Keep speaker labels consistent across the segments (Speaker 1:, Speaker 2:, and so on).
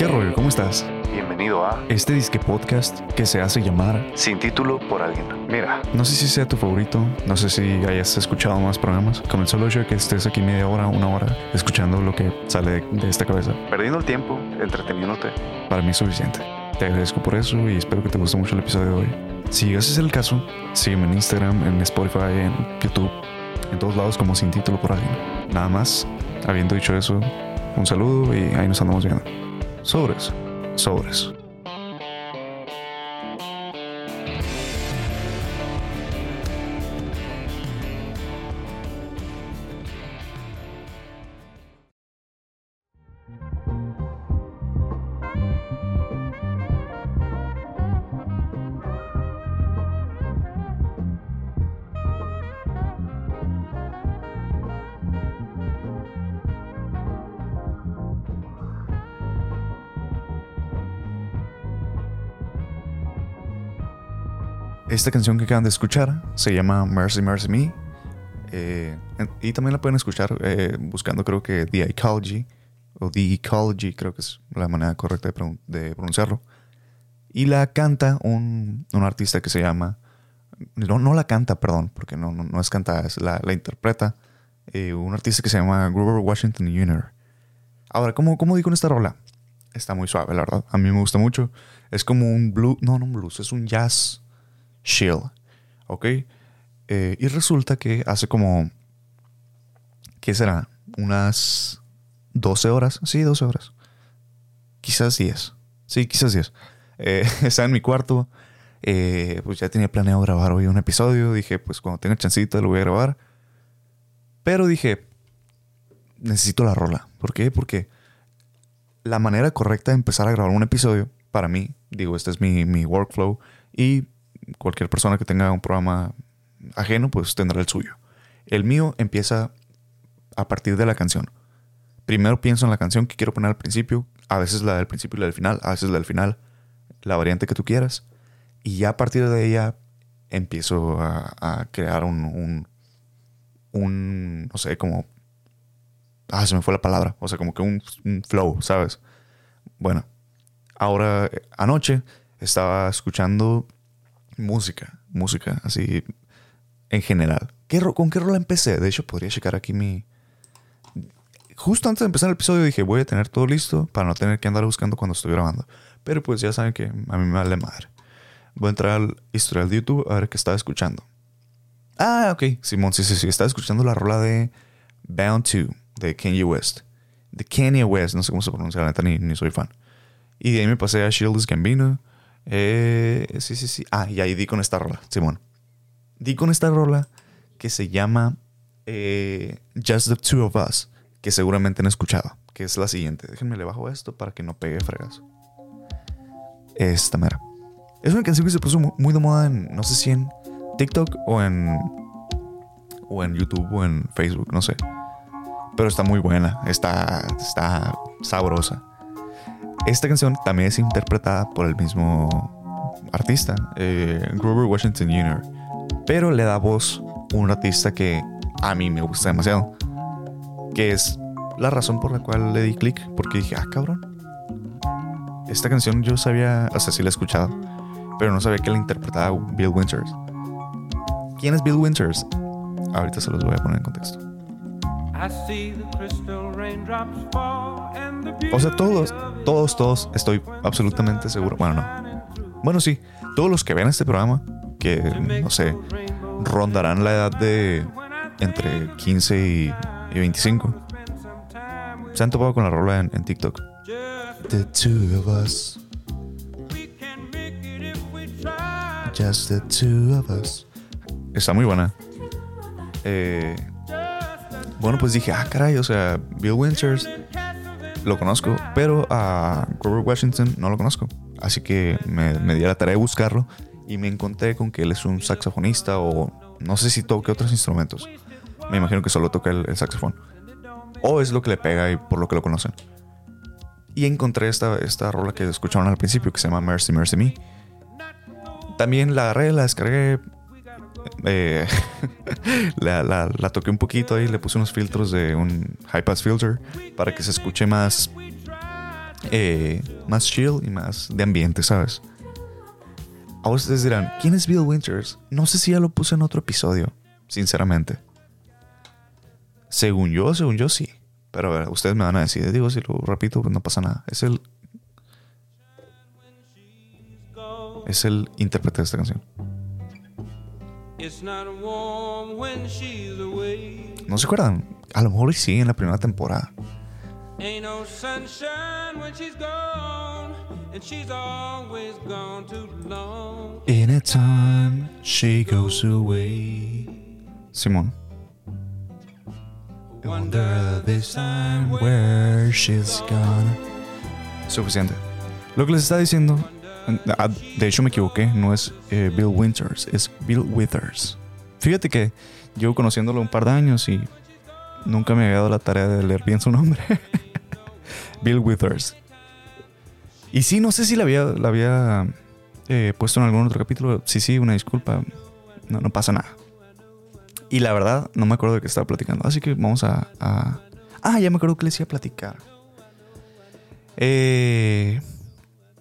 Speaker 1: ¿Qué rollo? ¿Cómo estás?
Speaker 2: Bienvenido a
Speaker 1: Este disque podcast que se hace llamar
Speaker 2: Sin título por alguien. Mira,
Speaker 1: No sé si sea tu favorito, no sé si hayas escuchado más programas, con el solo hecho de que estés aquí media hora, una hora, escuchando lo que sale de, esta cabeza,
Speaker 2: perdiendo el tiempo, entreteniéndote.
Speaker 1: para mí es suficiente. Te agradezco por eso y espero que te guste mucho el episodio de hoy. Si ese es el caso, sígueme en Instagram, en Spotify, en YouTube, en todos lados como sin título por alguien. Nada más, habiendo dicho eso, un saludo y ahí nos andamos viendo. Sobres, sobres. Esta canción que acaban de escuchar se llama Mercy Mercy Me. eh, y también la pueden escuchar eh, buscando creo que The Ecology o The Ecology, creo que es la manera correcta de, pronun- de pronunciarlo. Y la canta un, un artista que se llama... No, no la canta, perdón, porque no, no, no es cantada, es la, la interpreta eh, un artista que se llama Grover Washington Jr. Ahora, ¿cómo, ¿cómo digo en esta rola? Está muy suave, la verdad. A mí me gusta mucho. Es como un blues, no, no un blues, es un jazz chill, ¿ok? Eh, y resulta que hace como, ¿qué será? Unas 12 horas, sí, 12 horas. Quizás 10, sí, quizás 10. Eh, estaba en mi cuarto, eh, pues ya tenía planeado grabar hoy un episodio, dije, pues cuando tenga chancita lo voy a grabar. Pero dije, necesito la rola. ¿Por qué? Porque la manera correcta de empezar a grabar un episodio, para mí, digo, este es mi, mi workflow y cualquier persona que tenga un programa ajeno, pues tendrá el suyo. El mío empieza a partir de la canción. Primero pienso en la canción que quiero poner al principio, a veces la del principio y la del final, a veces la del final, la variante que tú quieras. Y ya a partir de ella empiezo a, a crear un, un, no sé, como... Ah, se me fue la palabra. O sea, como que un, un flow, ¿sabes? Bueno, ahora eh, anoche estaba escuchando música, música, así en general. ¿Qué ¿Con qué rola empecé? De hecho, podría checar aquí mi... Justo antes de empezar el episodio dije, voy a tener todo listo para no tener que andar buscando cuando estoy grabando. Pero pues ya saben que a mí me vale madre. Voy a entrar al historial de YouTube a ver qué estaba escuchando. Ah, ok. Simón, sí, sí, sí. Estaba escuchando la rola de Bound 2 de Kanye West. De Kanye West, no sé cómo se pronuncia, la neta, ni, ni soy fan. Y de ahí me pasé a Shield's Gambino. Eh, sí, sí, sí. Ah, y ahí di con esta rola, Simón. Di con esta rola que se llama eh, Just the Two of Us, que seguramente han escuchado, que es la siguiente. Déjenme le bajo esto para que no pegue fregas. Esta mera. Es una canción que se puso mu- muy de moda en, no sé si en TikTok o en, o en YouTube o en Facebook, no sé. Pero está muy buena, está, está sabrosa. Esta canción también es interpretada por el mismo artista, eh, Grover Washington Jr. Pero le da voz un artista que a mí me gusta demasiado. Que es la razón por la cual le di clic. Porque dije, ah, cabrón. Esta canción yo sabía, o sea, sí la he escuchado. Pero no sabía que la interpretaba Bill Winters. ¿Quién es Bill Winters? Ahorita se los voy a poner en contexto. O sea, todos, todos, todos, estoy absolutamente seguro. Bueno, no. Bueno, sí, todos los que ven este programa, que no sé, rondarán la edad de entre 15 y, y 25, se han topado con la rola en, en TikTok. The two of us, just the two of us. Está muy buena. Eh, bueno, pues dije, ah, caray, o sea, Bill Winters lo conozco, pero a Grover Washington no lo conozco. Así que me, me di a la tarea de buscarlo y me encontré con que él es un saxofonista o no sé si toque otros instrumentos. Me imagino que solo toca el, el saxofón. O es lo que le pega y por lo que lo conocen. Y encontré esta, esta rola que escucharon al principio que se llama Mercy, Mercy Me. También la agarré, la descargué. Eh, la, toqué un poquito ahí, le puse unos filtros de un high pass filter para que se escuche más eh, más chill y más de ambiente, ¿sabes? Ahora ustedes dirán, ¿quién es Bill Winters? No sé si ya lo puse en otro episodio, sinceramente. Según yo, según yo sí. Pero a ver, ustedes me van a decir, digo, si lo repito, pues no pasa nada. Es el. Es el intérprete de esta canción. ¿No se acuerdan? A lo mejor sí en la primera temporada.
Speaker 3: Ain't no sunshine when she's gone, and she's always gone too long.
Speaker 1: Anytime she goes away. Simón. Wonder this time where she's gone. Suficiente. Lo que les estaba diciendo, de hecho me equivoqué, no es eh, Bill Winters, es Bill Withers. Fíjate que llevo conociéndolo un par de años y nunca me había dado la tarea de leer bien su nombre. Bill Withers. Y sí, no sé si la había, la había eh, puesto en algún otro capítulo. Sí, sí, una disculpa. No, no pasa nada. Y la verdad, no me acuerdo de qué estaba platicando. Así que vamos a. a- Ah, ya me acuerdo que les iba a platicar. Eh,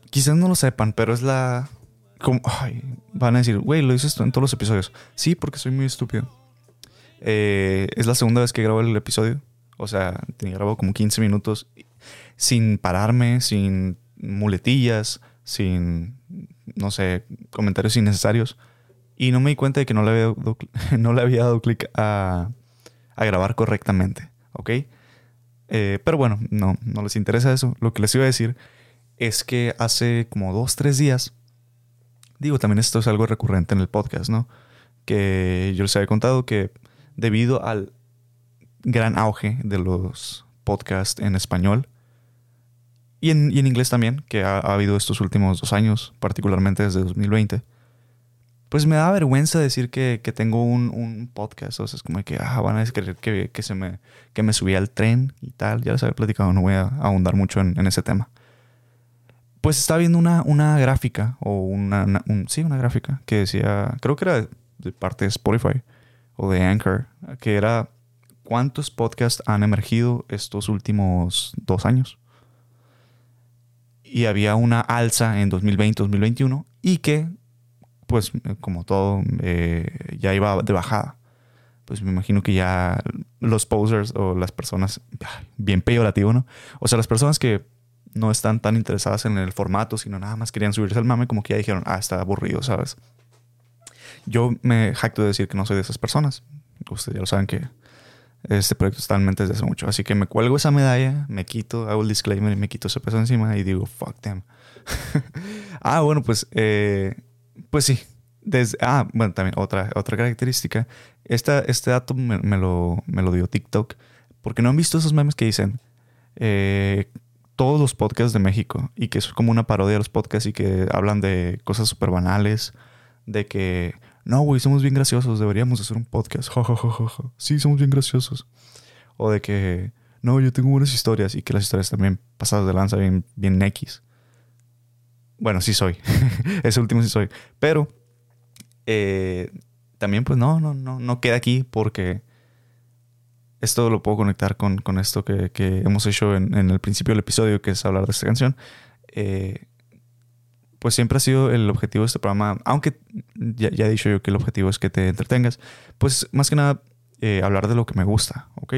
Speaker 1: quizás no lo sepan, pero es la. Como, ay, van a decir, güey, lo dices en todos los episodios. Sí, porque soy muy estúpido. Eh, es la segunda vez que grabo el episodio. O sea, tenía grabado como 15 minutos sin pararme, sin muletillas, sin, no sé, comentarios innecesarios. Y no me di cuenta de que no le había dado, no le había dado clic a, a grabar correctamente, ¿ok? Eh, pero bueno, no, no les interesa eso. Lo que les iba a decir es que hace como dos, tres días, digo, también esto es algo recurrente en el podcast, ¿no? Que yo les había contado que debido al gran auge de los podcasts en español y en, y en inglés también, que ha, ha habido estos últimos dos años, particularmente desde 2020, pues me da vergüenza decir que, que tengo un, un podcast. O es como que ah, van a creer que, que, se me, que me subí al tren y tal. Ya les había platicado, no voy a ahondar mucho en ese tema. Pues estaba viendo una, una gráfica, o una, una- un- sí, una gráfica, que decía, creo que era de parte de Spotify o de Anchor, que era cuántos podcasts han emergido estos últimos dos años. Y había una alza en 2020-2021 y que, pues como todo, eh, ya iba de bajada. Pues me imagino que ya los posers o las personas, bien peyorativo, ¿no? O sea, las personas que no están tan interesadas en el formato, sino nada más querían subirse al mame, como que ya dijeron, ah, está aburrido, ¿sabes? Yo me jacto de decir que no soy de esas personas. Ustedes ya lo saben que este proyecto está en mente desde hace mucho. Así que me cuelgo esa medalla, me quito, hago el disclaimer y me quito ese peso encima y digo, fuck them. ah, bueno, pues, eh, pues sí. Desde, ah, bueno, también otra, otra característica. Esta, este dato me, lo, me lo dio TikTok. Porque no han visto esos memes que dicen eh, todos los podcasts de México y que es como una parodia de los podcasts y que hablan de cosas súper banales. De que, no, güey, somos bien graciosos, deberíamos hacer un podcast. Ja, ja, ja. Sí, somos bien graciosos. O de que, no, yo tengo buenas historias y que las historias también pasadas de lanza, bien, bien X. Bueno, sí soy. Ese último sí soy. Pero eh, también, pues no, no, no, no queda aquí porque esto lo puedo conectar con, con esto que, que hemos hecho en, en el principio del episodio, que es hablar de esta canción. Eh, pues siempre ha sido el objetivo de este programa, aunque ya, ya he dicho yo que el objetivo es que te entretengas, pues más que nada eh, hablar de lo que me gusta, ¿ok?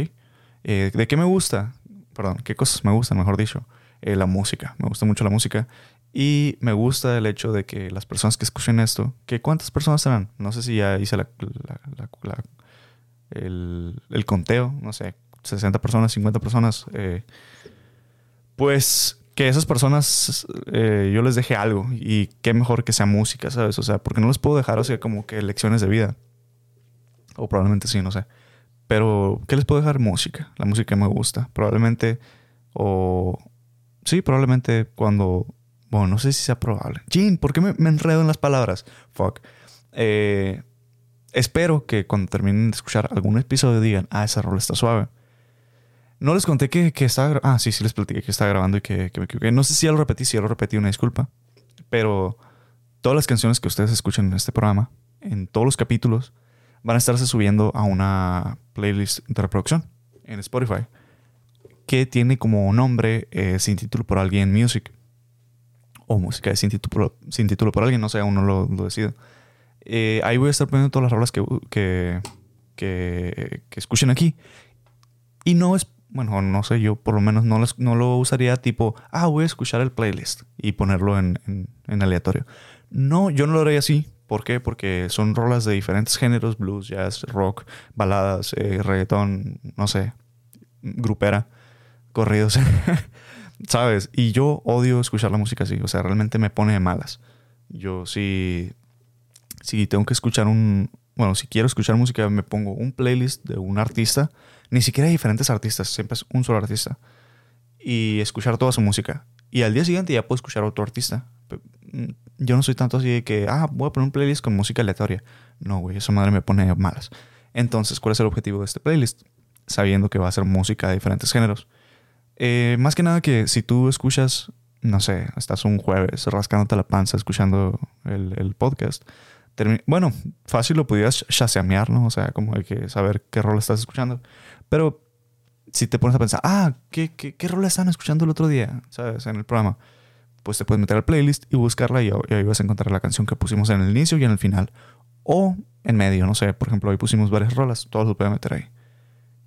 Speaker 1: Eh, ¿De qué me gusta? Perdón, ¿qué cosas me gustan, mejor dicho? Eh, la música, me gusta mucho la música. Y me gusta el hecho de que las personas que escuchen esto, que ¿cuántas personas serán? No sé si ya hice la, la- la- la- el, el conteo, no sé, 60 personas, 50 personas. eh, pues que esas personas eh, yo les deje algo y qué mejor que sea música, ¿sabes? O sea, porque no les puedo dejar, o sea, como que lecciones de vida. O probablemente sí, no sé. Pero, ¿qué les puedo dejar? Música. La música me gusta. Probablemente, o... Sí, probablemente cuando... Bueno, no sé si sea probable. Jean, ¿por qué me, me enredo en las palabras? Fuck. Eh, espero que cuando terminen de escuchar algún episodio digan, ah, esa rola está suave. No les conté que, que estaba... Ah, sí, sí les platiqué que estaba grabando y que, que me equivoqué. No sé si ya lo repetí, si ya lo repetí, una disculpa. Pero todas las canciones que ustedes escuchan en este programa, en todos los capítulos, van a estarse subiendo a una playlist de reproducción en Spotify. que tiene como nombre eh, Sin Título por Alguien Music. O música Sin Título, sin título por Alguien, no sé, aún no lo, lo decido. Eh, ahí voy a estar poniendo todas las rolas que, que, que, escuchen aquí. Y no es, bueno, no sé, yo por lo menos no, las- no lo usaría tipo, ah, voy a escuchar el playlist y ponerlo en, en- en aleatorio. No, yo no lo haría así. ¿Por qué? Porque son rolas de diferentes géneros, blues, jazz, rock, baladas, eh, reggaetón, no sé, grupera, corridos, ¿sabes? Y yo odio escuchar la música así, o sea, realmente me pone de malas. Yo sí, si tengo que escuchar un, bueno, si quiero escuchar música, me pongo un playlist de un artista, ni siquiera hay diferentes artistas, siempre es un solo artista, y escuchar toda su música. Y al día siguiente ya puedo escuchar a otro artista. Mm, Yo no soy tanto así de que, ah, voy a poner un playlist con música aleatoria. No, güey, esa madre me pone malas. Entonces, ¿cuál es el objetivo de este playlist? Sabiendo que va a ser música de diferentes géneros. Eh, más que nada que si tú escuchas, no sé, estás un jueves rascándote la panza escuchando el, podcast, bueno, fácil lo pudieras chaseamear, ¿no? O sea, como hay que saber qué rol estás escuchando. Pero si te pones a pensar, ah, ¿qué, qué, qué rol estaban escuchando el otro día? ¿Sabes? En el programa. Pues te puedes meter al playlist y buscarla y, ahí vas a encontrar la canción que pusimos en el inicio y en el final. O en medio, no sé. Por ejemplo, hoy pusimos varias rolas. Todos lo pueden meter ahí.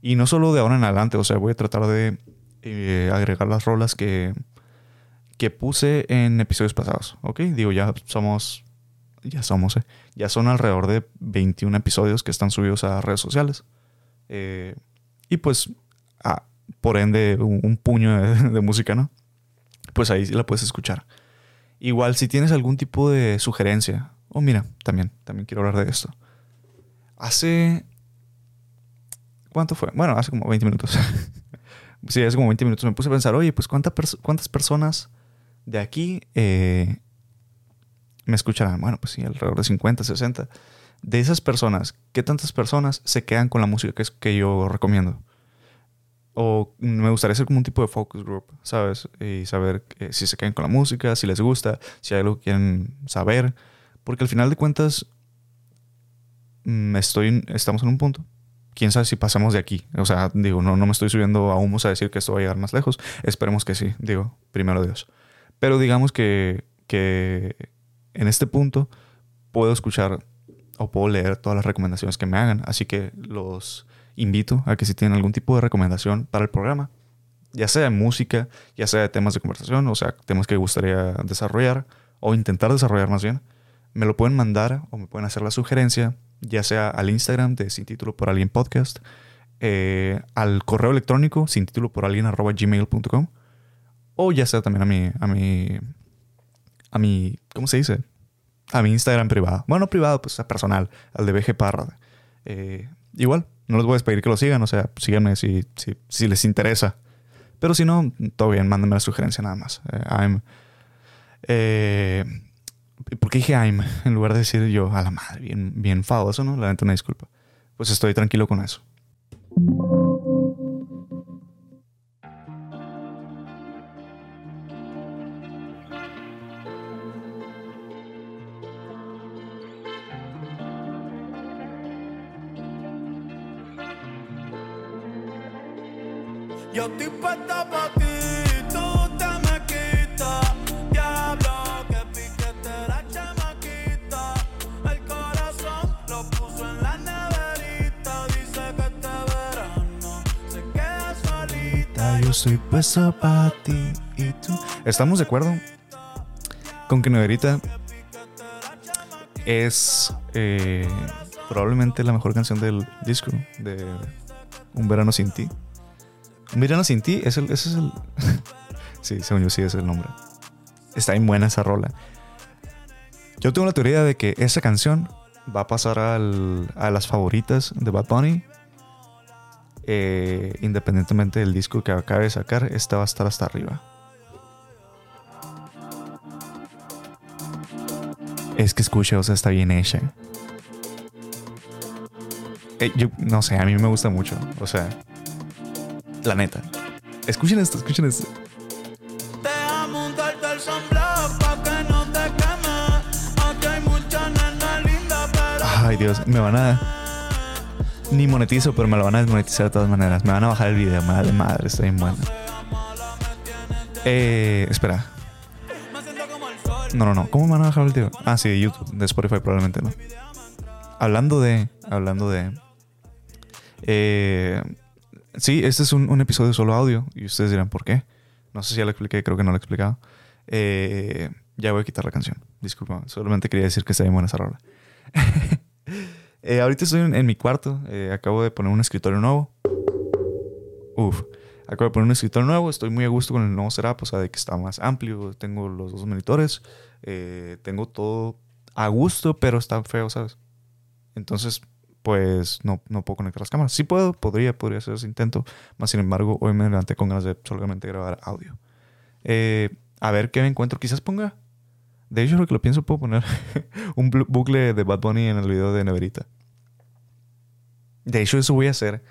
Speaker 1: Y no solo de ahora en adelante. O sea, voy a tratar de eh, agregar las rolas que, que puse en episodios pasados. ¿Ok? Digo, ya somos... Ya somos, ¿eh? Ya son alrededor de 21 episodios que están subidos a redes sociales. Eh, y pues, por ende, un, puño de, música, ¿no? Pues ahí la puedes escuchar. Igual, si tienes algún tipo de sugerencia, o mira, también, también quiero hablar de esto. Hace. ¿Cuánto fue? Bueno, hace como 20 minutos. sí, hace como 20 minutos me puse a pensar, oye, pues ¿cuánta pers- ¿cuántas personas de aquí eh, me escucharán? Bueno, pues sí, alrededor de 50, 60. De esas personas, ¿qué tantas personas se quedan con la música que, es, que yo recomiendo? O me gustaría hacer como un tipo de focus group, ¿sabes? Y saber eh, si se quedan con la música, si les gusta, si hay algo que quieren saber. Porque al final de cuentas, mm, estoy, estamos en un punto. Quién sabe si pasamos de aquí. O sea, digo, no, no me estoy subiendo a humos a decir que esto va a llegar más lejos. Esperemos que sí, digo, primero Dios. Pero digamos que, que en este punto puedo escuchar o puedo leer todas las recomendaciones que me hagan. Así que los invito a que si tienen algún tipo de recomendación para el programa, ya sea de música, ya sea de temas de conversación, o sea, temas que gustaría desarrollar o intentar desarrollar más bien, me lo pueden mandar o me pueden hacer la sugerencia, ya sea al Instagram de Sin Título por Alguien Podcast, eh, al correo electrónico sin título por alguien arroba gmail.com o ya sea también a mi, a mi, a mi, ¿cómo se dice? A mi Instagram privado. Bueno, no privado, pues a personal, al de BG Parra. Eh, igual, no les voy a pedir que lo sigan, o sea, síganme si, si, si les interesa. Pero si no, todo bien, mándenme la sugerencia nada más. Eh, I'm. Eh, ¿Por qué dije I'm? En lugar de decir yo, a la madre, bien, bien fadoso, ¿no? La neta, una disculpa. Pues estoy tranquilo con eso.
Speaker 4: Yo estoy puesta pa' ti, tú te me quitas. Diablo, que piquete la chamaquita. El corazón lo puso en la neverita. Dice que este verano se queda solita.
Speaker 1: Yo soy puesto para ti y tú. ¿Estamos de acuerdo con que Neverita es eh, probablemente la mejor canción del disco de Un verano sin ti? Verano sin ti ese es el. sí, según yo sí es el nombre. Está bien buena esa rola. Yo tengo la teoría de que esa canción va a pasar al- a las favoritas de Bad Bunny eh, independientemente del disco que acabe de sacar, esta va a estar hasta arriba. Es que escucha, o sea, está bien hecha. Eh, yo no sé, a mí me gusta mucho. O sea, la neta. Escuchen esto, escuchen esto.
Speaker 4: Deja montarte el sunblock pa' que no te queme. Aquí hay muchas nenas lindas, pero
Speaker 1: Ay, Dios, me van a. Ni monetizo, pero me lo van a desmonetizar de todas maneras. Me van a bajar el video. Madre madre, está bien bueno. Eh, espera. No, no, no. ¿Cómo me van a bajar el video? Ah, sí, de YouTube. De Spotify probablemente no. Hablando de. Hablando de. Eh, sí, este es un, un episodio solo audio. Y ustedes dirán, ¿por qué? No sé si ya lo expliqué, creo que no lo he explicado. Eh, ya voy a quitar la canción. Disculpa, solamente quería decir que está bien buena esa rola. Eh, ahorita estoy en, en mi cuarto. eh, acabo de poner un escritorio nuevo. Uf. Acabo de poner un escritorio nuevo. Estoy muy a gusto con el nuevo setup. O sea, de que está más amplio. Tengo los dos monitores. eh, tengo todo a gusto, pero está feo, ¿sabes? Entonces, pues no, no puedo conectar las cámaras. Sí puedo, podría, podría hacer ese intento. Más sin embargo, hoy me levanté con ganas de solamente grabar audio. Eh, a ver qué me encuentro. Quizás ponga. De hecho, lo que lo pienso, puedo poner un bucle de Bad Bunny en el video de Neverita. De hecho, eso voy a hacer.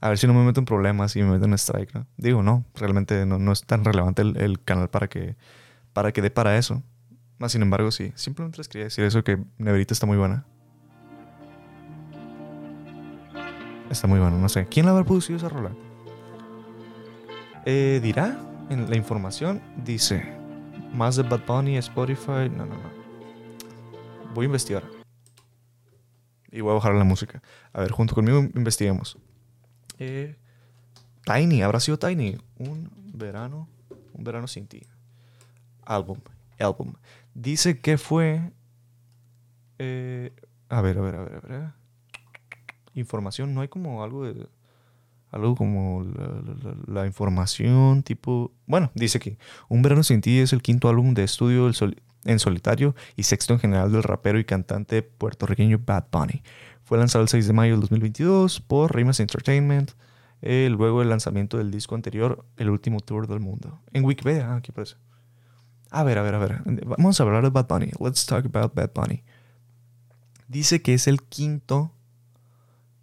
Speaker 1: A ver si no me meto en problemas y me meto en strike. Digo, no, realmente no, no es tan relevante el, el canal para que, para que dé para eso. Más sin embargo, sí. Simplemente les quería decir eso, que Neverita está muy buena. Está muy buena, no sé. ¿Quién la habrá producido esa rola? Eh, dirá en la información, dice, más de Bad Bunny, Spotify. No, no, no. Voy a investigar. Y voy a bajar la música. A ver, junto conmigo investiguemos. Eh, Tiny, habrá sido Tiny. Un verano, un verano sin ti. Álbum, álbum. Dice que fue. eh, a ver, a ver, a ver, a ver. Información, no hay como algo de. Algo como la, información, tipo. Bueno, dice aquí: Un verano sin ti es el quinto álbum de estudio en solitario y sexto en general del rapero y cantante puertorriqueño Bad Bunny. Fue lanzado el 6 de mayo del 2022 por Rimas Entertainment, eh, luego del lanzamiento del disco anterior, El último tour del mundo. En Wikipedia, ah, aquí aparece. A ver, a ver, a ver. Vamos a hablar de Bad Bunny. Let's talk about Bad Bunny. Dice que es el quinto,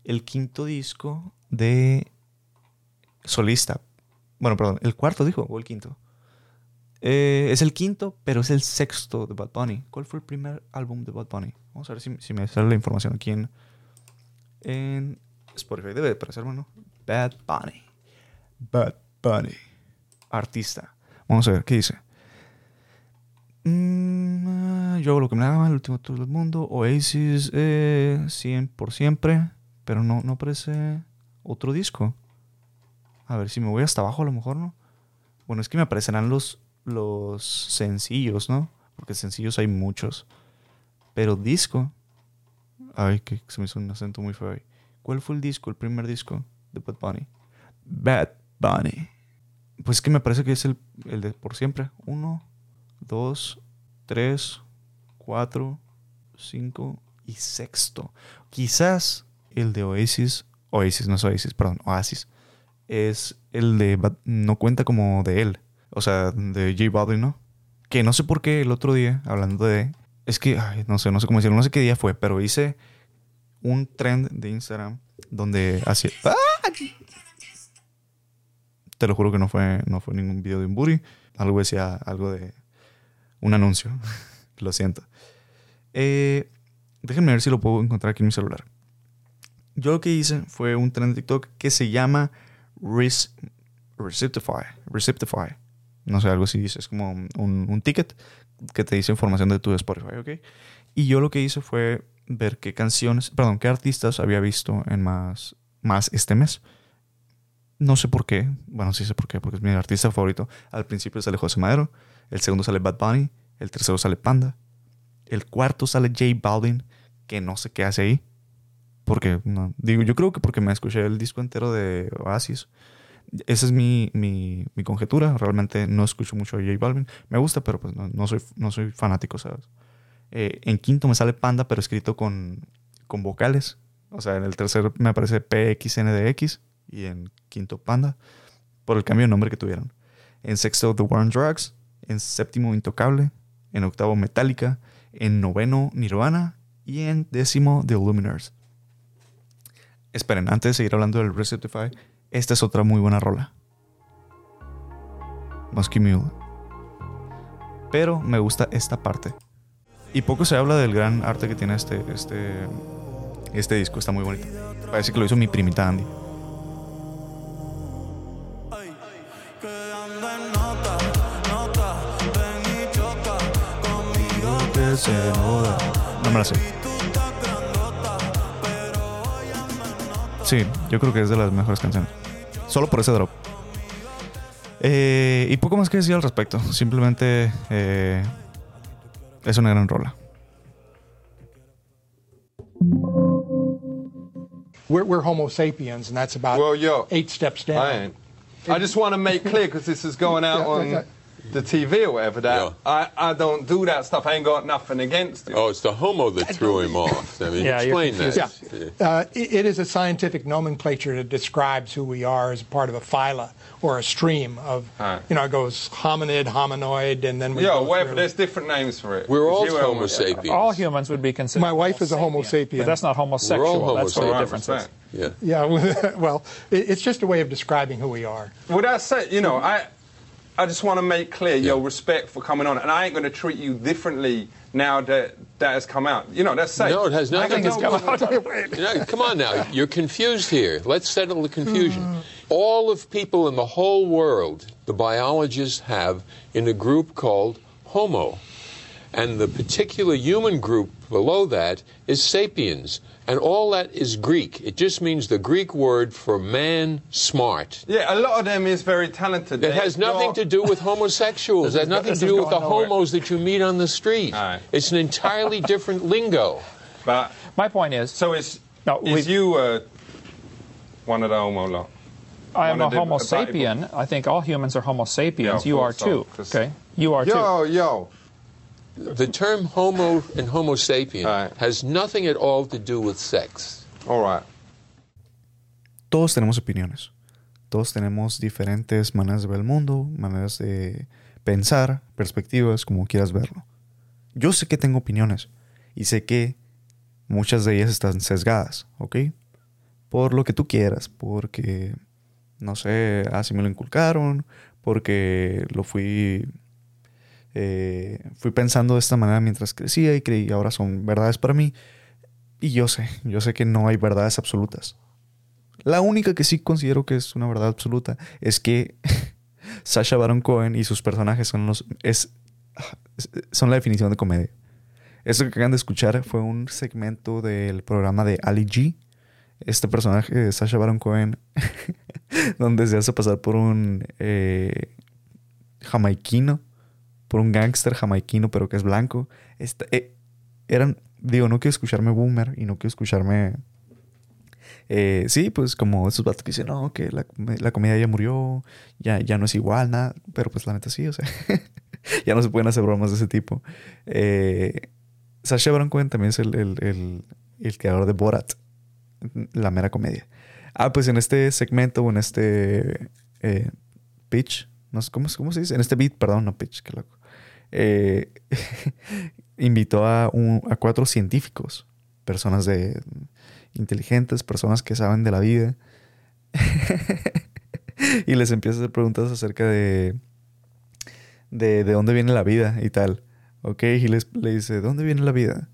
Speaker 1: el quinto disco de solista. Bueno, perdón, el cuarto dijo, o el quinto. Eh, es el quinto, pero es el sexto de Bad Bunny. ¿Cuál fue el primer álbum de Bad Bunny? Vamos a ver si, me sale la información aquí en, Spotify. Debe de aparecerme, ¿no? Bad Bunny. Bad Bunny. Artista. Vamos a ver, ¿qué dice? Mm, ah, yo hago lo que me haga, el último tour del mundo. Oasis, eh, 100 por siempre. Pero no, no aparece otro disco. A ver si me voy hasta abajo, a lo mejor, ¿no? Bueno, es que me aparecerán los, los sencillos, ¿no? Porque sencillos hay muchos. Pero disco. Ay, que se me hizo un acento muy feo ahí. ¿Cuál fue el disco, el primer disco de Bad Bunny? Bad Bunny. Pues que me parece que es el, el de por siempre. Uno, dos, tres, cuatro, cinco y sexto. Quizás el de Oasis. Oasis, no es Oasis, perdón, Oasis. Es el de. No cuenta como de él. O sea, de J Balvin, ¿no? Que no sé por qué el otro día, hablando de. Es que, ay, no sé, no sé cómo decirlo, no sé qué día fue, pero hice un trend de Instagram donde hacía. ¡Ah! Te lo juro que no fue, no fue ningún video de un booty. Algo decía, algo de un anuncio. lo siento. Eh, déjenme ver si lo puedo encontrar aquí en mi celular. Yo lo que hice fue un trend de TikTok que se llama Res- Receptify. Receptify. No sé, algo así. Es como un, un ticket que te dice información de tu Spotify, ¿ok? Y yo lo que hice fue ver qué canciones, perdón, qué artistas había visto en más, más este mes. No sé por qué. Bueno, sí sé por qué, porque es mi artista favorito. Al principio sale José Madero, el segundo sale Bad Bunny, el tercero sale Panda, el cuarto sale J Balvin, que no sé qué hace ahí. Porque, digo, yo creo que porque me escuché el disco entero de Oasis. Esa es mi, mi, conjetura. Realmente no escucho mucho a J Balvin. Me gusta, pero pues no, no soy, no soy fanático, ¿sabes? Eh, en quinto me sale Panda, pero escrito con, con vocales. O sea, en el tercero me aparece PXNDX y en quinto Panda, por el cambio de nombre que tuvieron. En sexto The War Drugs. En séptimo Intocable. En octavo Metallica. En noveno Nirvana. Y en décimo The Luminers. Esperen, antes de seguir hablando del Receptify, esta es otra muy buena rola. Musky Mule. Pero me gusta esta parte. Y poco se habla del gran arte que tiene este, este, este disco está muy bonito. Parece que lo hizo mi primita Andy. No me la sé. Sí, yo creo que es de las mejores canciones. Solo por ese drop. Eh, y poco más que decir al respecto. Simplemente eh, es una gran rola.
Speaker 5: We're, we're Homo sapiens, and that's about
Speaker 6: Well, yo,
Speaker 5: eight steps down.
Speaker 6: I ain't. I just want to make clear because this is going out on the TV or whatever. That
Speaker 7: Yeah.
Speaker 6: I, I don't do that stuff. I ain't got nothing against it.
Speaker 7: Oh, it's the homo that threw him off. I mean,
Speaker 8: Yeah, you're
Speaker 7: explain that.
Speaker 5: Yeah. Uh, it, it is a scientific nomenclature that describes who we are as part of a phyla or a stream of,
Speaker 6: Right.
Speaker 5: you know, it goes hominid, hominoid, and then we
Speaker 6: Yo,
Speaker 5: go
Speaker 6: whatever.
Speaker 5: through-
Speaker 6: There's different names for it.
Speaker 7: We're all
Speaker 6: you
Speaker 7: Homo
Speaker 6: were-
Speaker 7: sapiens.
Speaker 8: All humans would be considered.
Speaker 5: My wife is a Homo sapien.
Speaker 8: But that's not homosexual.
Speaker 7: We're all
Speaker 8: That's what the
Speaker 7: Homo
Speaker 8: difference is.
Speaker 7: Yeah.
Speaker 5: Yeah, well, it's just a way of describing who we are.
Speaker 6: Well, that's it. You know, I, I just want to make clear your respect for coming on, and I ain't going to treat you differently now that that has come out. You know, that's safe.
Speaker 7: No, it has
Speaker 6: I
Speaker 7: nothing
Speaker 6: got
Speaker 7: to
Speaker 6: no
Speaker 7: do. You know, come on now. You're confused here. Let's settle the confusion. All of people in the whole world, the biologists have in a group called Homo. And the particular human group below that is sapiens. And all that is Greek. It just means the Greek word for man smart.
Speaker 6: Yeah, a lot of them is very talented.
Speaker 7: It has nothing to do with homosexuals. It has nothing
Speaker 5: this
Speaker 7: to do with the
Speaker 5: nowhere.
Speaker 7: homos that you meet on the street.
Speaker 6: Aye.
Speaker 7: It's an entirely different lingo.
Speaker 6: But
Speaker 8: My point is,
Speaker 6: so is
Speaker 8: No,
Speaker 6: is you uh, one of the homo lot?
Speaker 8: I am a Homo sapien. I think all humans are Homo sapiens.
Speaker 6: Yeah,
Speaker 8: you are
Speaker 6: course so,
Speaker 8: too.
Speaker 6: 'cause-
Speaker 8: Okay, you are too.
Speaker 6: Yo, yo.
Speaker 7: The term homo and homo sapien
Speaker 6: Aye.
Speaker 7: has nothing at all to do with sex.
Speaker 6: All right.
Speaker 1: Todos tenemos opiniones. Todos tenemos diferentes maneras de ver el mundo, maneras de pensar, perspectivas, como quieras verlo. Yo sé que tengo opiniones y sé que muchas de ellas están sesgadas, ¿ok? Por lo que tú quieras, porque, no sé, así me lo inculcaron, porque lo fui, eh, fui pensando de esta manera mientras crecía y creí ahora son verdades para mí. Y yo sé, yo sé que no hay verdades absolutas. La única que sí considero que es una verdad absoluta es que Sasha Baron Cohen y sus personajes son los es son la definición de comedia. Esto que acaban de escuchar fue un segmento del programa de Ali G. Este personaje de Sasha Baron Cohen, donde se hace pasar por un eh, jamaiquino, por un gángster jamaiquino, pero que es blanco. Esta- eh, eran, digo, no quiero escucharme boomer y no quiero escucharme eh, sí, pues como esos vatos que dicen, no, que la, la comida ya murió, ya, ya no es igual, nada. Pero pues la neta sí, o sea, ya no se pueden hacer bromas de ese tipo. Eh, Sacha Baron Cohen también es el, el, el, creador de Borat, la mera comedia. Ah, pues en este segmento en este eh, pitch, no sé ¿cómo, cómo se dice, en este beat, perdón, no pitch, qué loco. Eh, invitó a, a cuatro científicos, personas de inteligentes, personas que saben de la vida. y les empieza a hacer preguntas acerca de, de, de dónde viene la vida y tal. ¿Ok? Y les, le dice, ¿de dónde viene la vida?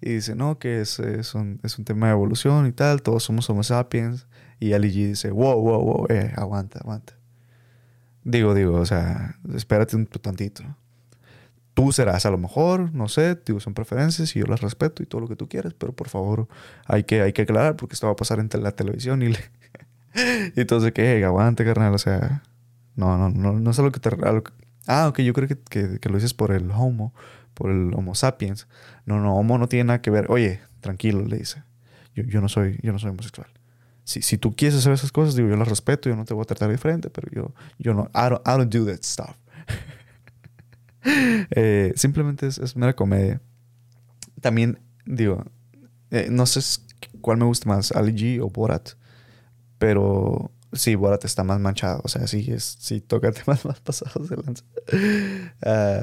Speaker 1: Y dice, no, que es, es, un, es un tema de evolución y tal, todos somos Homo sapiens. Y Ali G dice, wow, wow, wow, eh, aguanta, aguanta. Digo, digo, o sea, espérate un tantito. Tú serás a lo mejor, no sé, digo, son preferencias y yo las respeto y todo lo que tú quieras, pero por favor hay que, hay que aclarar porque esto va a pasar en la televisión y, le- y entonces que, "Hey, aguante, carnal, o sea, no, no, no, no es algo que te... a lo que- ah, ok, yo creo que, que, que lo dices por el homo, por el homo sapiens. No, no, homo no tiene nada que ver. Oye, tranquilo, le dice. Yo, yo no soy, yo no soy homosexual. Si, si tú quieres hacer esas cosas, digo, yo las respeto, yo no te voy a tratar diferente, pero yo, yo no, I don't, I don't do that stuff. Eh, simplemente es, es mera comedia. También, digo, eh, no sé cuál me gusta más, Ali G o Borat, pero sí, Borat está más manchado, o sea, sí, es, sí toca temas más pasados de lanza. Ah,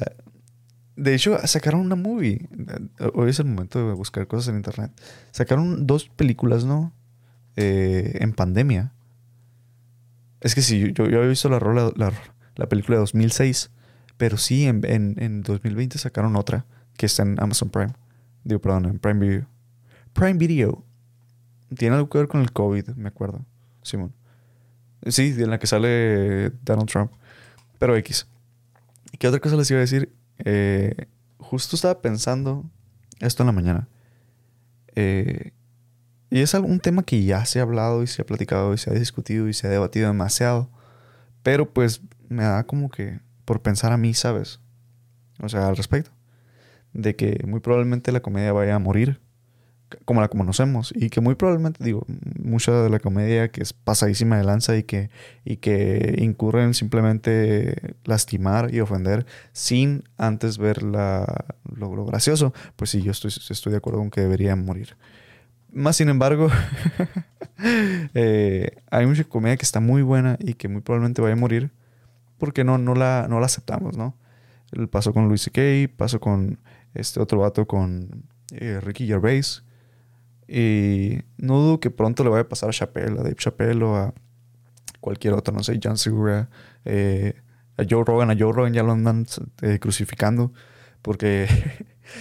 Speaker 1: de hecho, sacaron una movie. Eh, Hoy es el momento de buscar cosas en internet. Sacaron dos películas, ¿no? En pandemia. Es que sí, yo, yo había visto la, rola- la, la película de 2006. Pero sí, en, en, en 2020 sacaron otra que está en Amazon Prime. Digo, perdón, en Prime Video. Prime Video. Tiene algo que ver con el COVID, me acuerdo. Simón. Sí, en la que sale Donald Trump. Pero X. ¿Y qué otra cosa les iba a decir? Eh, justo estaba pensando esto en la mañana. Eh, y es algún tema que ya se ha hablado y se ha platicado y se ha discutido y se ha debatido demasiado. Pero pues me da como que por pensar a mí, ¿sabes? O sea, al respecto. De que muy probablemente la comedia vaya a morir como la conocemos y que muy probablemente digo mucha de la comedia que es pasadísima de lanza y que y que incurre en simplemente lastimar y ofender sin antes ver la, lo, lo gracioso pues sí yo estoy, estoy de acuerdo con que debería morir más sin embargo eh, hay mucha comedia que está muy buena y que muy probablemente vaya a morir porque no, no, la, no la aceptamos ¿no? el paso con Luis C.K. pasó con este otro vato con eh, Ricky Gervais y no dudo que pronto le vaya a pasar a Chappelle, a Dave Chappelle o a cualquier otro, no sé, John Segura, eh, a Joe Rogan. A Joe Rogan ya lo andan eh, crucificando porque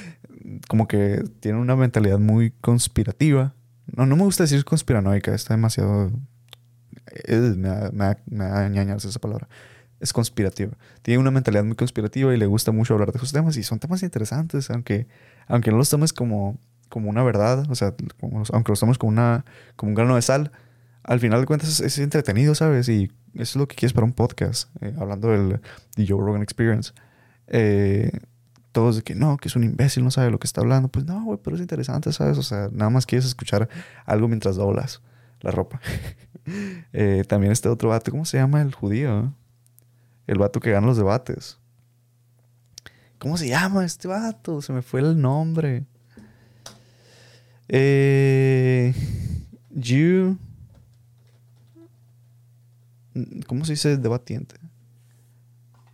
Speaker 1: como que tiene una mentalidad muy conspirativa. No, no me gusta decir conspiranoica, está demasiado... eh, me da, me me da ñañaras esa palabra. Es conspirativa. Tiene una mentalidad muy conspirativa y le gusta mucho hablar de esos temas y son temas interesantes, aunque, aunque no los tomes como, como una verdad, o sea, aunque los tomes como, una, como un grano de sal, al final de cuentas es, entretenido, ¿sabes? Y eso es lo que quieres para un podcast, eh, hablando del The Joe Rogan Experience. Eh, todos de que no, que es un imbécil, no sabe lo que está hablando. Pues no, güey, pero es interesante, ¿sabes? O sea, nada más quieres escuchar algo mientras doblas la ropa. Eh, también este otro vato, ¿cómo se llama el judío? El vato que gana los debates. ¿Cómo se llama este vato? Se me fue el nombre. Eh, you. ¿Cómo se dice debatiente?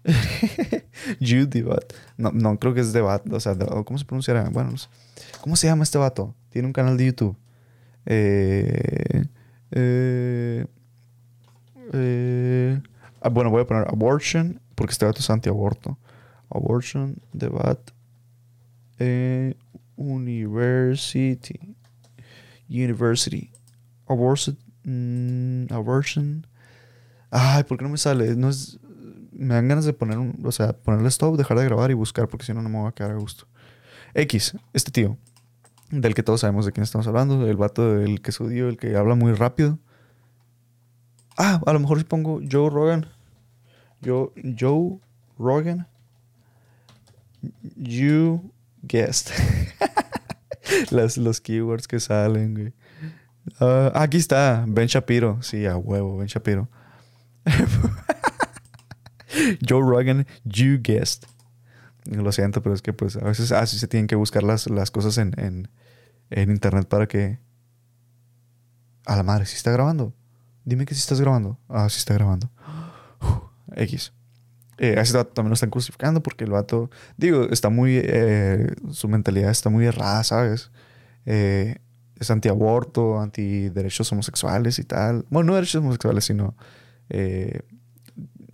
Speaker 1: you debat. No, no, creo que es debat. O sea, ¿cómo se pronunciará? Bueno, no sé. ¿cómo se llama este vato? Tiene un canal de YouTube. Eh, eh, eh, ah, bueno, voy a poner abortion porque este vato es anti-aborto. Abortion, debat, eh, university, university, abortion, mm, abortion. Ay, ¿por qué no me sale? No me dan ganas de poner un, o sea, ponerle stop, dejar de grabar y buscar porque si no no me voy a quedar a gusto. X, este tío, del que todos sabemos de quién estamos hablando, el vato del que es judío, el que habla muy rápido. Ah, a lo mejor si pongo Joe Rogan. Yo, Joe Rogan. You guessed. Las, los keywords que salen, güey. Ah, aquí está, Ben Shapiro. Sí, a huevo, Ben Shapiro. Joe Rogan, you guessed. Lo siento, pero es que pues a veces así se tienen que buscar las, las cosas en, en, en internet para que... A la madre, si está grabando. Dime que si estás grabando. Ah, sí está grabando. X. Eh, a ese vato también lo están crucificando porque el vato, digo, está muy, eh, su mentalidad está muy errada, ¿sabes? Eh, es antiaborto, anti derechos homosexuales y tal. Bueno, no derechos homosexuales, sino, eh,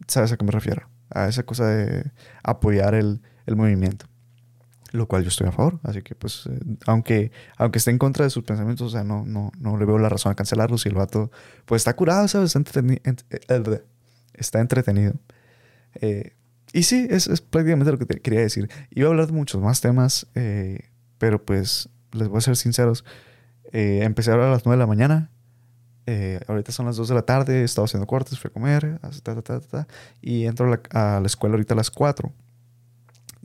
Speaker 1: ¿sabes a qué me refiero? A esa cosa de apoyar el, el movimiento. Lo cual yo estoy a favor. Así que, pues, eh, aunque, aunque esté en contra de sus pensamientos, o sea, no, no, no le veo la razón a cancelarlos. Y el vato, pues, está curado, ¿sabes? Está entreteni- ent- eh, está entretenido. Eh, y sí, es, es prácticamente lo que quería decir. Iba a hablar de muchos más temas, eh, pero pues les voy a ser sinceros. Eh, empecé a hablar a las 9 de la mañana. Eh, ahorita son las 2 de la tarde. He estado haciendo cortes, fui a comer. ta, ta, ta, y entro a la, a la escuela ahorita a las 4.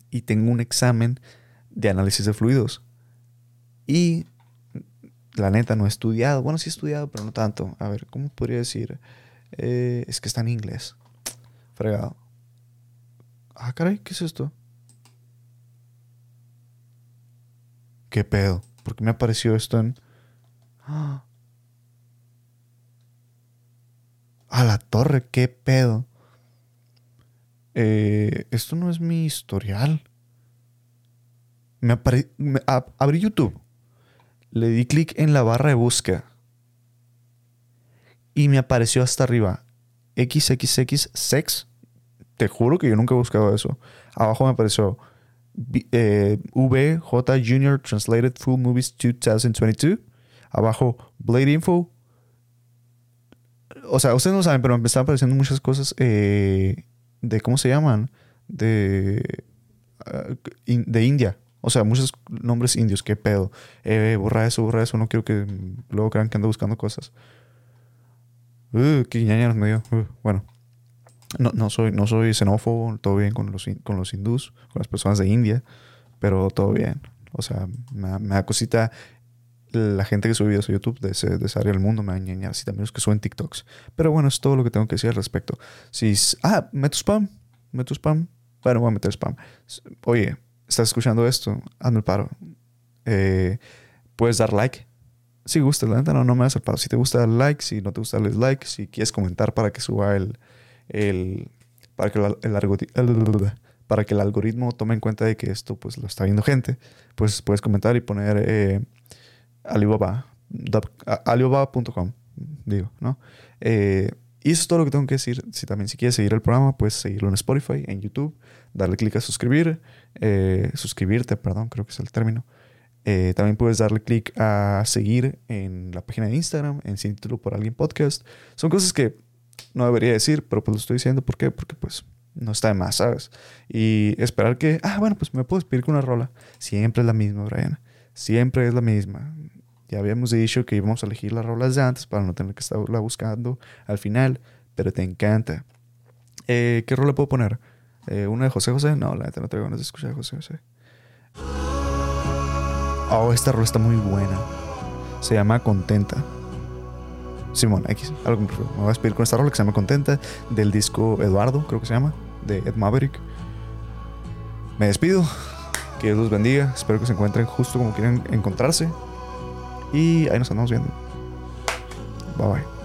Speaker 1: Y tengo un examen de análisis de fluidos. Y la neta no he estudiado. Bueno, sí he estudiado, pero no tanto. A ver, ¿cómo podría decir? Eh, es que está en inglés. Fregado. Ah, caray, ¿qué es esto? ¿Qué pedo? ¿Por qué me apareció esto en... ¡Ah! A la torre, ¿qué pedo? Eh, esto no es mi historial. Me apare... abrí YouTube. Le di clic en la barra de búsqueda. Y me apareció hasta arriba. XXX sex. Te juro que yo nunca he buscado eso. Abajo me apareció B- eh, VJ Junior Translated Full Movies 2022. abajo Blade Info. O sea, ustedes no saben, pero me están apareciendo muchas cosas eh, de cómo se llaman. De, ah, de India. O sea, muchos nombres indios. ¿Qué pedo? Eh, borra eso, borra eso. No quiero que luego crean que ando buscando cosas. Uh, qué me dio. Uh, bueno. No, no, soy, no soy xenófobo. Todo bien con los, con los hindús, con las personas de India. Pero todo bien. O sea, me, me da cosita la gente que sube videos a YouTube de, ese, de esa área del mundo me da ñañaras. Y también los que suben TikToks. Pero bueno, es todo lo que tengo que decir al respecto. Si, ah, meto spam. Meto spam. Bueno, voy a meter spam. Oye, estás escuchando esto, hazme el paro. Eh, puedes dar like. Si gusta, la neta no, no me el paro. Si te gusta, dale like. Si no te gusta, dale like. Si quieres comentar para que suba el. el para, que el, el el- para que el algoritmo tome en cuenta de que esto pues lo está viendo gente, pues puedes comentar y poner eh, Alibaba. Alibaba.com, digo, ¿no? Eh, y eso es todo lo que tengo que decir. Si también si quieres seguir el programa, puedes seguirlo en Spotify, en YouTube, darle clic a suscribir, eh, suscribirte, perdón, creo que es el término. Eh, también puedes darle clic a seguir en la página de Instagram, en Sin Título por Alguien Podcast. Son cosas que no debería decir, pero pues lo estoy diciendo. ¿Por qué? Porque pues no está de más, ¿sabes? Y esperar que, ah, bueno, pues me puedo despedir con una rola. Siempre es la misma, Brian. Siempre es la misma. Ya habíamos dicho que íbamos a elegir las rolas de antes para no tener que estarla buscando al final, pero te encanta. Eh, ¿Qué rola puedo poner? Eh, ¿Una de José José? No, la neta no tengo ganas de escuchar a José José. Oh, esta rola está muy buena. Se llama Contenta. Simón X, algo me voy a despedir con esta rola que se llama Contenta del disco Eduardo, creo que se llama, de Ed Maverick. Me despido. Que Dios los bendiga. Espero que se encuentren justo como quieren encontrarse. Y ahí nos andamos viendo. Bye bye.